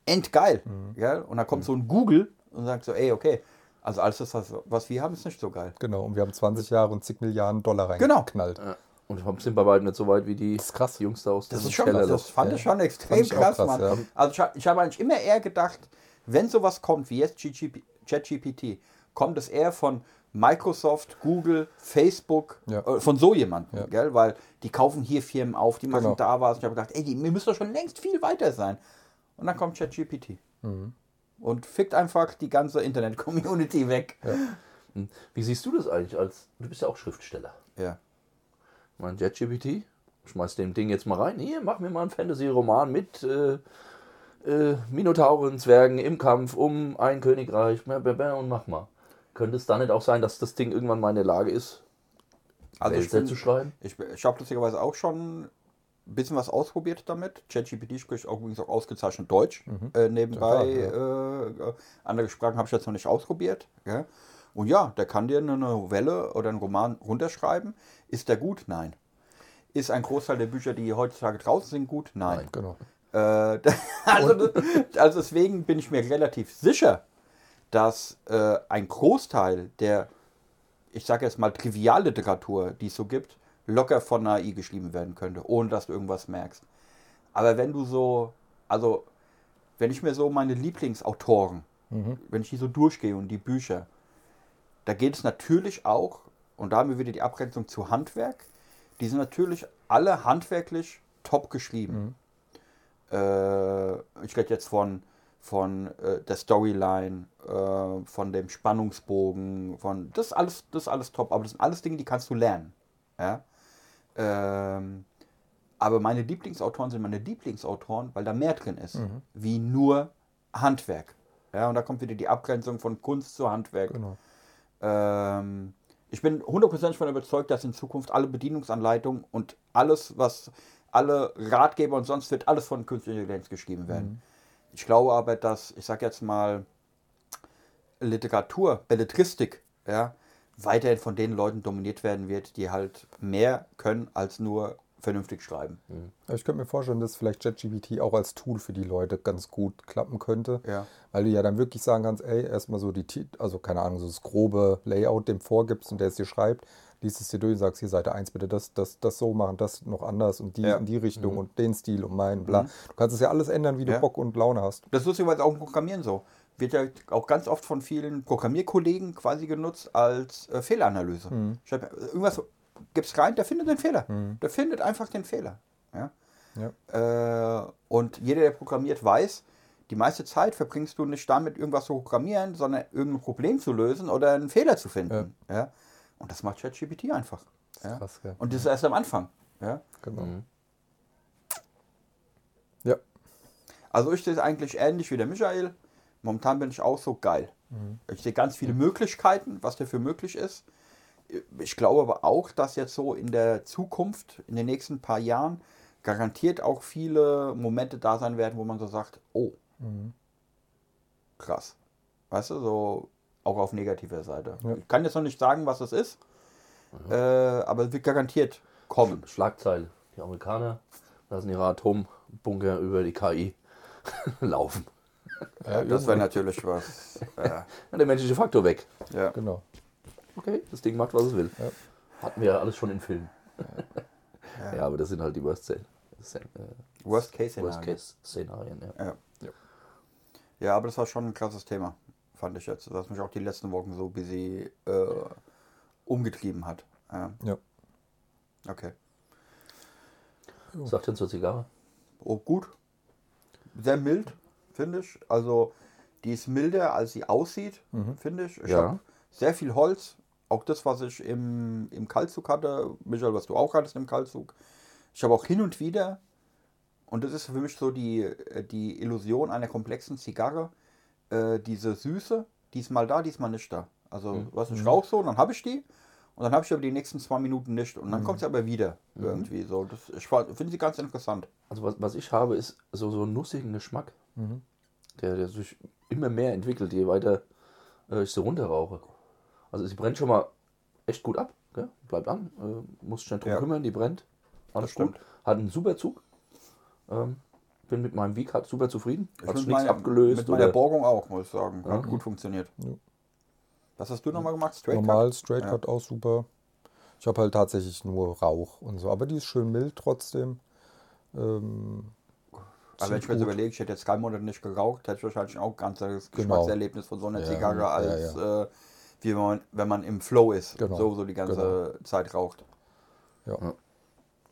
endgeil. Mhm. Gell? Und da kommt so ein Google und sagt so, ey, okay, also alles das, was, was wir haben, ist nicht so geil. Genau, und wir haben 20 Jahre und zig Milliarden Dollar Genau. reingeknallt. Ja. Und wir sind bei weitem nicht so weit wie die Das ist krass. Jungs da aus Das dem ist schon, Keller. das fand Ja. ich schon extrem ich krass, krass, Mann. ja. Also ich, ich habe eigentlich immer eher gedacht, wenn sowas kommt wie jetzt ChatGPT, kommt es eher von Microsoft, Google, Facebook, Ja. äh, von so jemandem, Ja. gell? Weil die kaufen hier Firmen auf, die machen Genau. da was. Und ich habe gedacht, ey, die, wir müssen doch schon längst viel weiter sein. Und dann kommt ChatGPT. Mhm. Und fickt einfach die ganze Internet-Community weg. Hm. Wie siehst du das eigentlich als, du bist ja auch Schriftsteller. Ja. Mein JetGPT, schmeiß dem Ding jetzt mal rein. Hier, mach mir mal einen Fantasy-Roman mit äh, äh, Minotauren, Zwergen im Kampf um ein Königreich und mach mal. Könnte es dann nicht auch sein, dass das Ding irgendwann mal in der Lage ist, Also Wälzer zu schreiben? ich, ich habe lustigerweise auch schon ein bisschen was ausprobiert damit. ChatGPT spricht auch übrigens auch ausgezeichnet Deutsch äh, nebenbei. Äh, äh, andere Sprachen habe ich jetzt noch nicht ausprobiert. Ja? Und ja, der kann dir eine Novelle oder einen Roman runterschreiben. Ist der gut? Nein. Ist ein Großteil der Bücher, die heutzutage draußen sind, gut? Nein. Genau. Äh, also, also deswegen bin ich mir relativ sicher, dass äh, ein Großteil der, ich sage jetzt mal, Trivialliteratur, die es so gibt, locker von AI geschrieben werden könnte, ohne dass du irgendwas merkst. Aber wenn du so, also wenn ich mir so meine Lieblingsautoren, wenn ich die so durchgehe und die Bücher, da geht es natürlich auch, und da haben wir wieder die Abgrenzung zu Handwerk, die sind natürlich alle handwerklich top geschrieben. Äh, ich rede jetzt von, von äh, der Storyline, äh, von dem Spannungsbogen, von das ist alles, das alles top, aber das sind alles Dinge, die kannst du lernen. Ja? Ähm, aber meine Lieblingsautoren sind meine Lieblingsautoren, weil da mehr drin ist, wie nur Handwerk. Ja, und da kommt wieder die Abgrenzung von Kunst zu Handwerk. Genau. Ähm, ich bin hundertprozentig davon überzeugt, dass in Zukunft alle Bedienungsanleitungen und alles, was alle Ratgeber und sonst wird alles von künstlicher Intelligenz geschrieben werden. Ich glaube aber, dass, ich sag jetzt mal, Literatur, Belletristik, ja, weiterhin von den Leuten dominiert werden wird, die halt mehr können als nur vernünftig schreiben. Ja, Ich könnte mir vorstellen, dass vielleicht ChatGPT auch als Tool für die Leute ganz gut klappen könnte. Ja. Weil du ja dann wirklich sagen kannst, ey, erstmal so die, also keine Ahnung, so das grobe Layout dem vorgibst und der es dir schreibt, liest es dir durch und sagst, hier Seite 1 bitte das, das, das so machen, das noch anders und die Ja. in die Richtung und den Stil und meinen, bla. Du kannst es ja alles ändern, wie du Ja. Bock und Laune hast. Das ist lustigerweise auch im Programmieren so. Wird ja auch ganz oft von vielen Programmierkollegen quasi genutzt als äh, Fehleranalyse. Hab, irgendwas gibt's rein, der findet den Fehler. Der findet einfach den Fehler. Ja? Ja. Äh, und jeder, der programmiert, weiß, die meiste Zeit verbringst du nicht damit, irgendwas zu programmieren, sondern irgendein Problem zu lösen oder einen Fehler zu finden. Ja. Und das macht ChatGPT einfach. Ja. krass, ja. Und das ist erst am Anfang. Ja. Genau. Ja. Also ich sehe es eigentlich ähnlich wie der Michael. Momentan bin ich auch so geil. Ich sehe ganz viele Möglichkeiten, was dafür möglich ist. Ich glaube aber auch, dass jetzt so in der Zukunft, in den nächsten paar Jahren, garantiert auch viele Momente da sein werden, wo man so sagt, oh, krass. Weißt du, so auch auf negativer Seite. Ja. Ich kann jetzt noch nicht sagen, was es ist, äh, aber es wird garantiert kommen. Schlagzeile. Die Amerikaner lassen ihre Atombunker über die KI laufen. Ja, das wäre natürlich was. Ja, der menschliche Faktor weg. ja. Genau. Okay, das Ding macht, was es will. Ja. Hatten wir ja alles schon in Filmen. Ja, aber das sind halt die Worst, äh, Worst Case Worst Szenario. Case Szenarien. Ja. Ja. ja, aber das war schon ein krasses Thema, fand ich jetzt. Das mich auch die letzten Wochen so busy äh, umgetrieben hat. Ja. Ja. Okay. Oh. Sagt denn zur Zigarre? Oh, gut. Sehr mild, finde ich. Also, die ist milder, als sie aussieht, finde ich. Ich Ja. habe sehr viel Holz. Auch das, was ich im, im Kaltzug hatte. Michael, was du auch hattest im Kaltzug. Ich habe auch hin und wieder, und das ist für mich so die, äh, die Illusion einer komplexen Zigarre, äh, diese Süße, die ist mal da, die ist mal nicht da. Also, was ich rauche so, dann habe ich die. Und dann habe ich aber die nächsten zwei Minuten nicht. Und dann kommt sie aber wieder. Irgendwie so. Das, ich finde sie ganz interessant. Also was, was ich habe, ist so, so einen nussigen Geschmack, der, der sich immer mehr entwickelt, je weiter äh, ich sie runterrauche. Also sie brennt schon mal echt gut ab, gell? bleibt an, äh, muss schnell drum Ja. kümmern, die brennt. Alles Das stimmt. gut. Hat einen super Zug. Ähm, bin mit meinem Wieg halt super zufrieden. Ich Hat nichts abgelöst. Mit meiner oder, Borgung auch, muss ich sagen. Hat gut funktioniert. Was hast du nochmal gemacht? Straight Normal, Cut? Straight Ja. Cut auch super. Ich habe halt tatsächlich nur Rauch und so. Aber die ist schön mild trotzdem. Ähm, Aber wenn ich mir jetzt überlege, ich hätte jetzt drei Monate nicht geraucht, hätte ich wahrscheinlich auch ein ganzes Genau. Geschmackserlebnis von so einer Ja, Zigarre, ja, als Äh, wie wenn man, wenn man im Flow ist. Genau. So, so die ganze Zeit raucht. ja.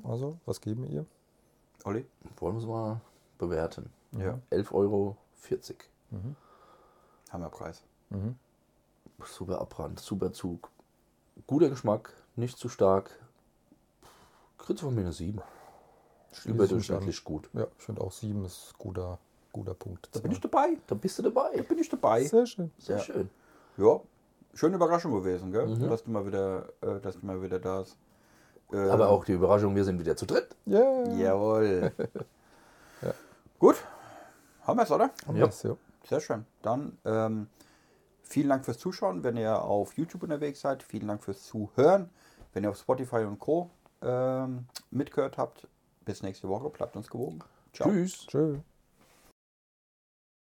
Also, was geben wir ihr? Olli? Wollen wir es mal bewerten. Ja. 11,40 Euro. Hammerpreis. Super Abbrand, super Zug. Guter Geschmack, nicht zu stark. Kriegst du von mir eine 7. Überdurchschnittlich gut. Ja, ich finde auch sieben ist guter, guter Punkt. Da bin ich dabei. Da bist du dabei. Da bin ich dabei. Sehr schön. Sehr Ja. schön. Ja, schöne Überraschung gewesen, gell? Dass du mal wieder, äh, dass du mal wieder da bist. Äh, Aber auch die Überraschung, wir sind wieder zu dritt. Ja, Jawohl. Gut, haben wir es, oder? haben Ja. wir's, ja. Sehr schön. Dann ähm, vielen Dank fürs Zuschauen, wenn ihr auf YouTube unterwegs seid. Vielen Dank fürs Zuhören. Wenn ihr auf Spotify und Co. Ähm, mitgehört habt. Bis nächste Woche. Bleibt uns gewogen. Ciao. Tschüss. Tschö.